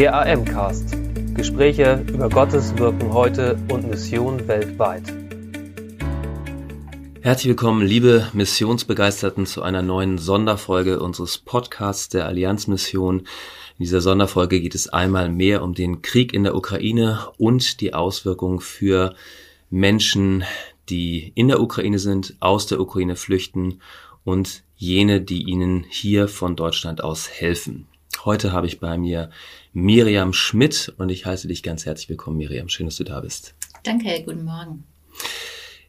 Der AM-Cast. Gespräche über Gottes Wirken heute und Mission weltweit. Herzlich willkommen, liebe Missionsbegeisterten, zu einer neuen Sonderfolge unseres Podcasts der Allianzmission. In dieser Sonderfolge geht es einmal mehr um den Krieg in der Ukraine und die Auswirkungen für Menschen, die in der Ukraine sind, aus der Ukraine flüchten und jene, die ihnen hier von Deutschland aus helfen. Heute habe ich bei mir Miriam Schmidt und ich heiße dich ganz herzlich willkommen, Miriam. Schön, dass du da bist. Danke, guten Morgen.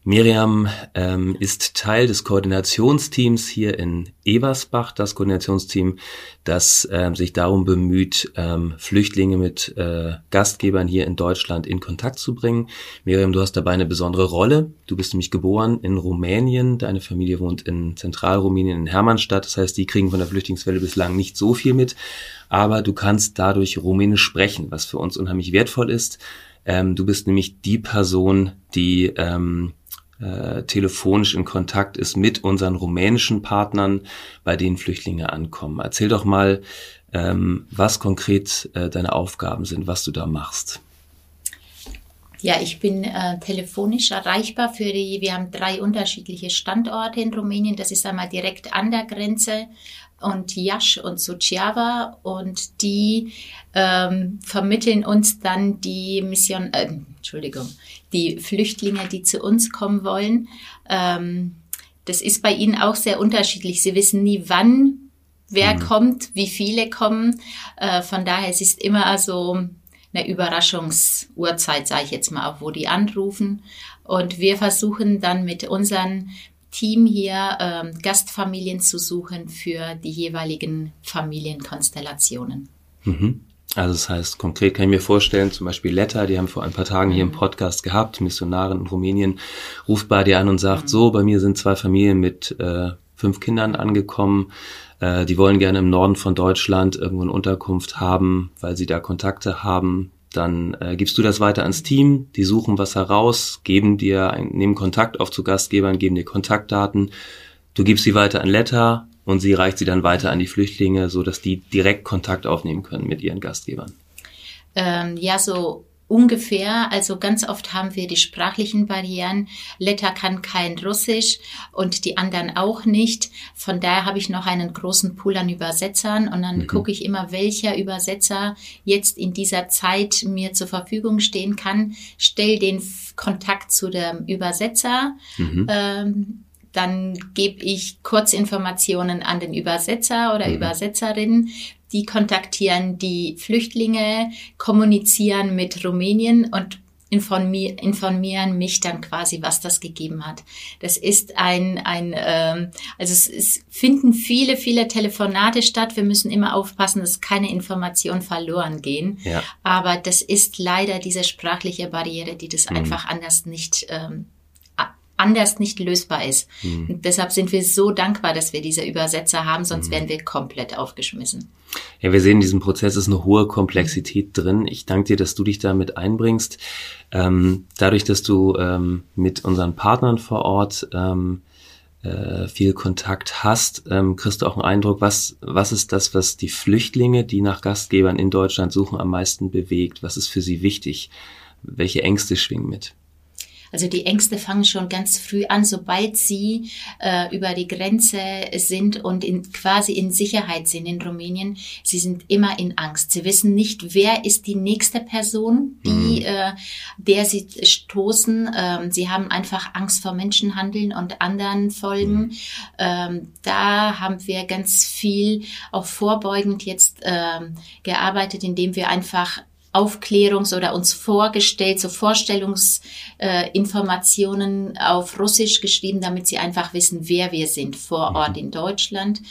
Miriam ähm, ist Teil des Koordinationsteams hier in Eversbach, das Koordinationsteam, das ähm, sich darum bemüht, ähm, Flüchtlinge mit äh, Gastgebern hier in Deutschland in Kontakt zu bringen. Miriam, du hast dabei eine besondere Rolle. Du bist nämlich geboren in Rumänien, deine Familie wohnt in Zentralrumänien in Hermannstadt, das heißt, die kriegen von der Flüchtlingswelle bislang nicht so viel mit, aber du kannst dadurch Rumänisch sprechen, was für uns unheimlich wertvoll ist. Ähm, du bist nämlich die Person, die ähm, äh, telefonisch in Kontakt ist mit unseren rumänischen Partnern, bei denen Flüchtlinge ankommen. Erzähl doch mal, ähm, was konkret äh, deine Aufgaben sind, was du da machst. Ja, ich bin äh, telefonisch erreichbar für die, wir haben drei unterschiedliche Standorte in Rumänien. Das ist einmal direkt an der Grenze und Jasch und Suceava und die ähm, vermitteln uns dann die Mission, äh, Entschuldigung, die Flüchtlinge, die zu uns kommen wollen. Ähm, das ist bei ihnen auch sehr unterschiedlich. Sie wissen nie, wann wer mhm. kommt, wie viele kommen. Äh, von daher es ist immer so eine Überraschungsuhrzeit, sage ich jetzt mal, auch wo die anrufen. Und wir versuchen dann mit unseren Team hier ähm, Gastfamilien zu suchen für die jeweiligen Familienkonstellationen. Mhm. Also das heißt, konkret kann ich mir vorstellen, zum Beispiel Letta, die haben vor ein paar Tagen hier im mhm. Podcast gehabt, Missionarin in Rumänien, ruft bei dir an und sagt, mhm. so, bei mir sind zwei Familien mit äh, fünf Kindern angekommen, äh, die wollen gerne im Norden von Deutschland irgendwo eine Unterkunft haben, weil sie da Kontakte haben. Dann äh, gibst du das weiter ans Team, die suchen was heraus, geben dir, nehmen Kontakt auf zu Gastgebern, geben dir Kontaktdaten, du gibst sie weiter an Letta, und sie reicht sie dann weiter an die Flüchtlinge, so dass die direkt Kontakt aufnehmen können mit ihren Gastgebern. Ähm, ja, so ungefähr. Also ganz oft haben wir die sprachlichen Barrieren. Letta kann kein Russisch und die anderen auch nicht. Von daher habe ich noch einen großen Pool an Übersetzern und dann mhm. gucke ich immer, welcher Übersetzer jetzt in dieser Zeit mir zur Verfügung stehen kann. Stell den Kontakt zu dem Übersetzer. Mhm. Ähm, dann gebe ich Kurzinformationen an den Übersetzer oder mhm. Übersetzerin. Die kontaktieren die Flüchtlinge, kommunizieren mit Rumänien und informieren mich dann quasi, was das gegeben hat. Das ist ein, ein ähm, also es, es finden viele, viele Telefonate statt. Wir müssen immer aufpassen, dass keine Informationen verloren gehen. Ja. Aber das ist leider diese sprachliche Barriere, die das mhm. einfach anders nicht ähm, anders nicht lösbar ist. Mhm. Und deshalb sind wir so dankbar, dass wir diese Übersetzer haben, sonst mhm. wären wir komplett aufgeschmissen. Ja, wir sehen, in diesem Prozess ist eine hohe Komplexität drin. Ich danke dir, dass du dich damit einbringst. Ähm, dadurch, dass du ähm, mit unseren Partnern vor Ort ähm, äh, viel Kontakt hast, ähm, kriegst du auch einen Eindruck, was, was ist das, was die Flüchtlinge, die nach Gastgebern in Deutschland suchen, am meisten bewegt? Was ist für sie wichtig? Welche Ängste schwingen mit? Also die Ängste fangen schon ganz früh an, sobald sie äh, über die Grenze sind und in, quasi in Sicherheit sind in Rumänien. Sie sind immer in Angst. Sie wissen nicht, wer ist die nächste Person, die, mhm. äh, der sie stoßen. Ähm, sie haben einfach Angst vor Menschenhandeln und anderen Folgen. Mhm. Ähm, da haben wir ganz viel auch vorbeugend jetzt ähm, gearbeitet, indem wir einfach Aufklärungs- oder uns vorgestellt, so Vorstellungsinformationen äh, auf Russisch geschrieben, damit sie einfach wissen, wer wir sind vor mhm. Ort in Deutschland.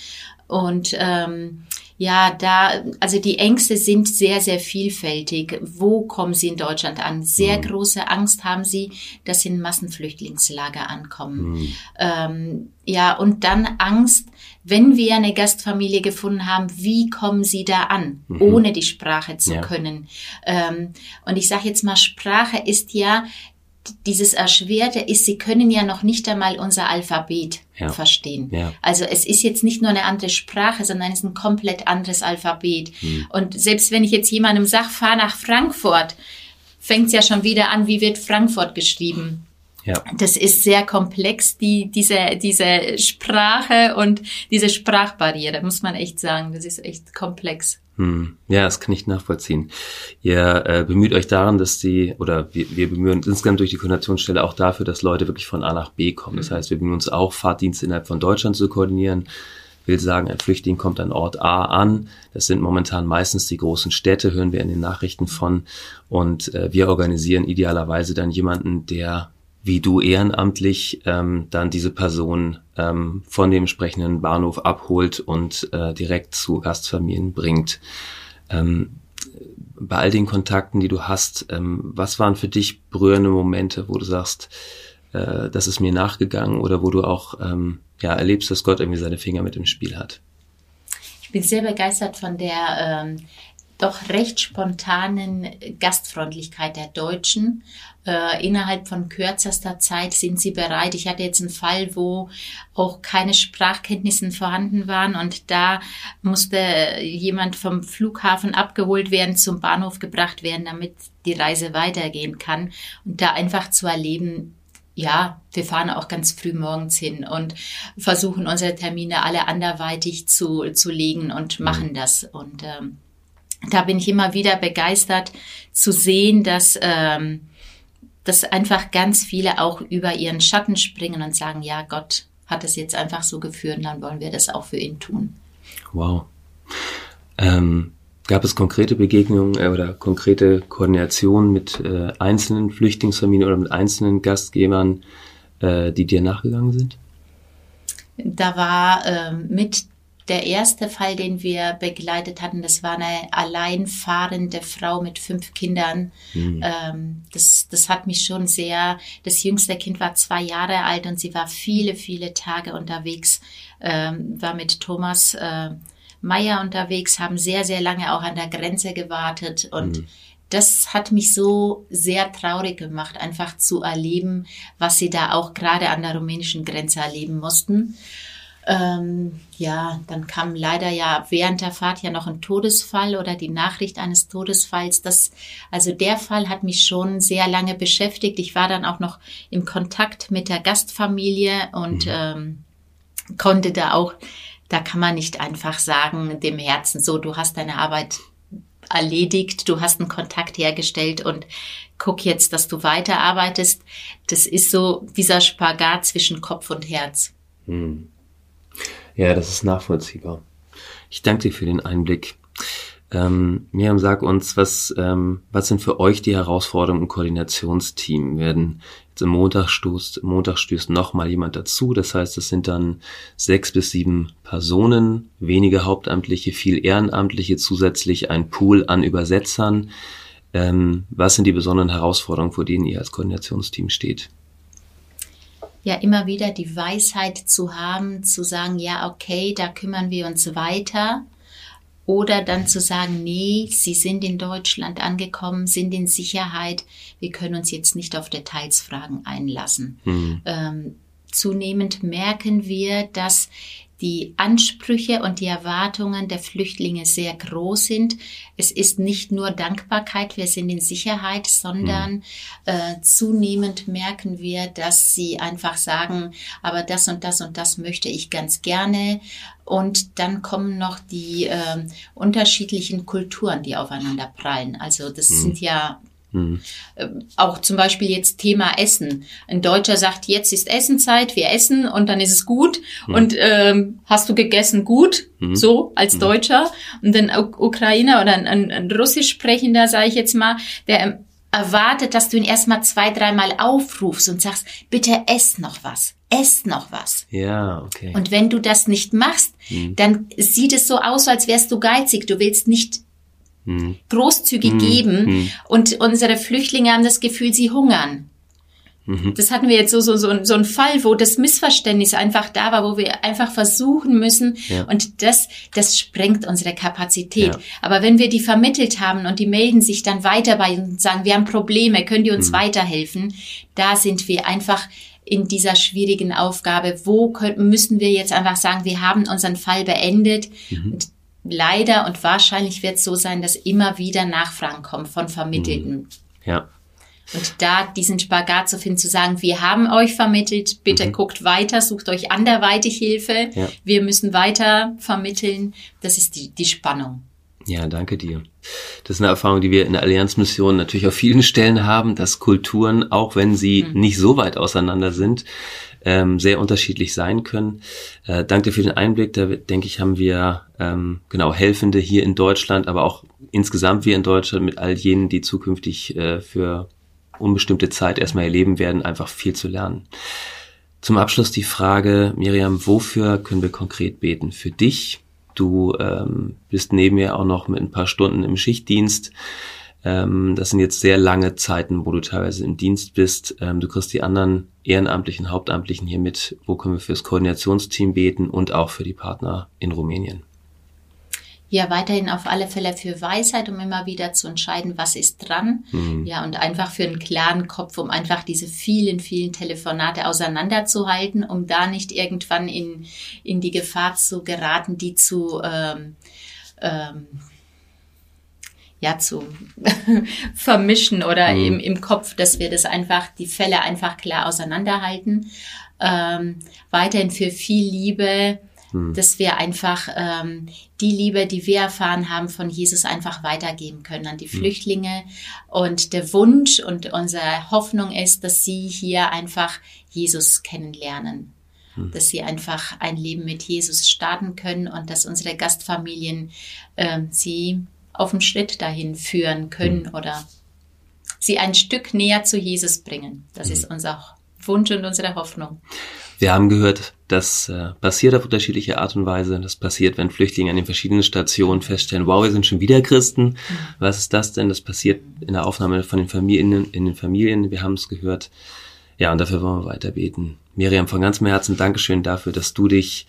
Und ähm, ja, da, also die Ängste sind sehr, sehr vielfältig. Wo kommen sie in Deutschland an? Sehr mhm. große Angst haben sie, dass sie in Massenflüchtlingslager ankommen. Mhm. Ähm, ja, und dann Angst, wenn wir eine Gastfamilie gefunden haben, wie kommen sie da an, mhm. ohne die Sprache zu ja. können? Ähm, und ich sage jetzt mal, Sprache ist ja dieses Erschwerte ist, sie können ja noch nicht einmal unser Alphabet ja. verstehen. Ja. Also es ist jetzt nicht nur eine andere Sprache, sondern es ist ein komplett anderes Alphabet. Hm. Und selbst wenn ich jetzt jemandem sage, fahr nach Frankfurt, fängt es ja schon wieder an, wie wird Frankfurt geschrieben. Ja. Das ist sehr komplex, die, diese, diese Sprache und diese Sprachbarriere, muss man echt sagen. Das ist echt komplex. Hm. Ja, das kann ich nachvollziehen. Ihr äh, bemüht euch daran, dass die, oder wir, wir bemühen uns insgesamt durch die Koordinationsstelle auch dafür, dass Leute wirklich von A nach B kommen. Das mhm. heißt, wir bemühen uns auch, Fahrtdienste innerhalb von Deutschland zu koordinieren. will sagen, ein Flüchtling kommt an Ort A an. Das sind momentan meistens die großen Städte, hören wir in den Nachrichten von. Und äh, wir organisieren idealerweise dann jemanden, der wie du ehrenamtlich ähm, dann diese Person ähm, von dem entsprechenden Bahnhof abholt und äh, direkt zu Gastfamilien bringt. Ähm, bei all den Kontakten, die du hast, ähm, was waren für dich berührende Momente, wo du sagst, äh, das ist mir nachgegangen oder wo du auch ähm, ja, erlebst, dass Gott irgendwie seine Finger mit im Spiel hat? Ich bin sehr begeistert von der ähm, doch recht spontanen Gastfreundlichkeit der Deutschen. Äh, innerhalb von kürzester Zeit sind sie bereit. Ich hatte jetzt einen Fall, wo auch keine Sprachkenntnisse vorhanden waren und da musste jemand vom Flughafen abgeholt werden, zum Bahnhof gebracht werden, damit die Reise weitergehen kann. Und da einfach zu erleben, ja, wir fahren auch ganz früh morgens hin und versuchen unsere Termine alle anderweitig zu, zu legen und machen mhm. das. Und ähm, da bin ich immer wieder begeistert zu sehen, dass, ähm, dass einfach ganz viele auch über ihren Schatten springen und sagen, ja, Gott hat es jetzt einfach so geführt und dann wollen wir das auch für ihn tun. Wow. Ähm, gab es konkrete Begegnungen äh, oder konkrete Koordinationen mit äh, einzelnen Flüchtlingsfamilien oder mit einzelnen Gastgebern, äh, die dir nachgegangen sind? Da war äh, mit der erste Fall, den wir begleitet hatten, das war eine alleinfahrende Frau mit fünf Kindern. Mhm. Ähm, das, das hat mich schon sehr, das jüngste Kind war zwei Jahre alt und sie war viele, viele Tage unterwegs, ähm, war mit Thomas äh, Meyer unterwegs, haben sehr, sehr lange auch an der Grenze gewartet und mhm. Das hat mich so sehr traurig gemacht, einfach zu erleben, was sie da auch gerade an der rumänischen Grenze erleben mussten. Ähm, ja, dann kam leider ja während der Fahrt ja noch ein Todesfall oder die Nachricht eines Todesfalls. Das, also der Fall hat mich schon sehr lange beschäftigt. Ich war dann auch noch im Kontakt mit der Gastfamilie und mhm. ähm, konnte da auch, da kann man nicht einfach sagen, dem Herzen so, du hast deine Arbeit erledigt, du hast einen Kontakt hergestellt und guck jetzt, dass du weiterarbeitest. Das ist so dieser Spagat zwischen Kopf und Herz. Mhm. Ja, das ist nachvollziehbar. Ich danke dir für den Einblick. Ähm, Miriam, sag uns, was, ähm, was sind für euch die Herausforderungen im Koordinationsteam? Werden jetzt im Montag stoßt, Montag stößt noch mal jemand dazu. Das heißt, es sind dann sechs bis sieben Personen, wenige Hauptamtliche, viel Ehrenamtliche, zusätzlich ein Pool an Übersetzern. Ähm, was sind die besonderen Herausforderungen, vor denen ihr als Koordinationsteam steht? Ja immer wieder die Weisheit zu haben, zu sagen, ja, okay, da kümmern wir uns weiter. Oder dann zu sagen, nee, Sie sind in Deutschland angekommen, sind in Sicherheit, wir können uns jetzt nicht auf Detailsfragen einlassen. Mhm. Ähm, zunehmend merken wir, dass die Ansprüche und die Erwartungen der Flüchtlinge sehr groß sind. Es ist nicht nur Dankbarkeit, wir sind in Sicherheit, sondern mhm. äh, zunehmend merken wir, dass sie einfach sagen, aber das und das und das möchte ich ganz gerne. Und dann kommen noch die äh, unterschiedlichen Kulturen, die aufeinander prallen. Also das mhm. sind ja Mhm. Auch zum Beispiel jetzt Thema Essen. Ein Deutscher sagt, jetzt ist Essenzeit, wir essen und dann ist es gut. Mhm. Und ähm, hast du gegessen gut, mhm. so als mhm. Deutscher. Und ein Ukrainer oder ein, ein, ein Russisch sprechender, sage ich jetzt mal, der erwartet, dass du ihn erstmal zwei, dreimal aufrufst und sagst, bitte ess noch was, ess noch was. Ja, okay. Und wenn du das nicht machst, mhm. dann sieht es so aus, als wärst du geizig. Du willst nicht großzügig mhm. geben. Mhm. Und unsere Flüchtlinge haben das Gefühl, sie hungern. Mhm. Das hatten wir jetzt so, so, so, so ein Fall, wo das Missverständnis einfach da war, wo wir einfach versuchen müssen. Ja. Und das, das sprengt unsere Kapazität. Ja. Aber wenn wir die vermittelt haben und die melden sich dann weiter bei uns und sagen, wir haben Probleme, können die uns mhm. weiterhelfen? Da sind wir einfach in dieser schwierigen Aufgabe. Wo können, müssen wir jetzt einfach sagen, wir haben unseren Fall beendet? Mhm. Und leider und wahrscheinlich wird es so sein, dass immer wieder Nachfragen kommen von Vermittelten. Mhm. Ja. Und da diesen Spagat zu finden, zu sagen, wir haben euch vermittelt, bitte mhm. guckt weiter, sucht euch anderweitig Hilfe, ja. wir müssen weiter vermitteln, das ist die, die Spannung. Ja, danke dir. Das ist eine Erfahrung, die wir in der Allianzmission natürlich auf vielen Stellen haben, dass Kulturen, auch wenn sie mhm. nicht so weit auseinander sind, ähm, sehr unterschiedlich sein können. Äh, danke für den Einblick. Da denke ich, haben wir ähm, genau Helfende hier in Deutschland, aber auch insgesamt wir in Deutschland mit all jenen, die zukünftig äh, für unbestimmte Zeit erstmal erleben werden, einfach viel zu lernen. Zum Abschluss die Frage, Miriam, wofür können wir konkret beten? Für dich? Du ähm, bist neben mir auch noch mit ein paar Stunden im Schichtdienst. Ähm, das sind jetzt sehr lange Zeiten, wo du teilweise im Dienst bist. Ähm, du kriegst die anderen Ehrenamtlichen, Hauptamtlichen hier mit. Wo können wir fürs Koordinationsteam beten und auch für die Partner in Rumänien? Ja weiterhin auf alle Fälle für Weisheit, um immer wieder zu entscheiden, was ist dran. Mhm. Ja, und einfach für einen klaren Kopf, um einfach diese vielen, vielen Telefonate auseinanderzuhalten, um da nicht irgendwann in, in die Gefahr zu geraten, die zu, ähm, ähm, ja, zu vermischen oder mhm. im, im Kopf, dass wir das einfach, die Fälle einfach klar auseinanderhalten. Ähm, weiterhin für viel Liebe, hm. dass wir einfach ähm, die Liebe, die wir erfahren haben von Jesus, einfach weitergeben können an die hm. Flüchtlinge. Und der Wunsch und unsere Hoffnung ist, dass sie hier einfach Jesus kennenlernen. Hm. Dass sie einfach ein Leben mit Jesus starten können und dass unsere Gastfamilien äh, sie auf den Schritt dahin führen können hm. oder sie ein Stück näher zu Jesus bringen. Das hm. ist unser Wunsch und unsere Hoffnung. Wir haben gehört, das äh, passiert auf unterschiedliche Art und Weise. Das passiert, wenn Flüchtlinge an den verschiedenen Stationen feststellen, wow, wir sind schon wieder Christen. Mhm. Was ist das denn? Das passiert in der Aufnahme von den Familien, in den Familien. Wir haben es gehört. Ja, und dafür wollen wir weiter beten. Miriam, von ganzem Herzen Dankeschön dafür, dass du dich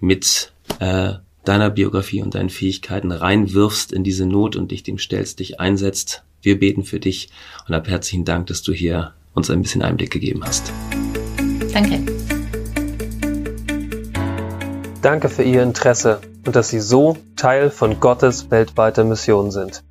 mit äh, deiner Biografie und deinen Fähigkeiten reinwirfst in diese Not und dich dem stellst, dich einsetzt. Wir beten für dich und hab herzlichen Dank, dass du hier uns ein bisschen Einblick gegeben hast. Danke. Danke für Ihr Interesse und dass Sie so Teil von Gottes weltweiter Mission sind.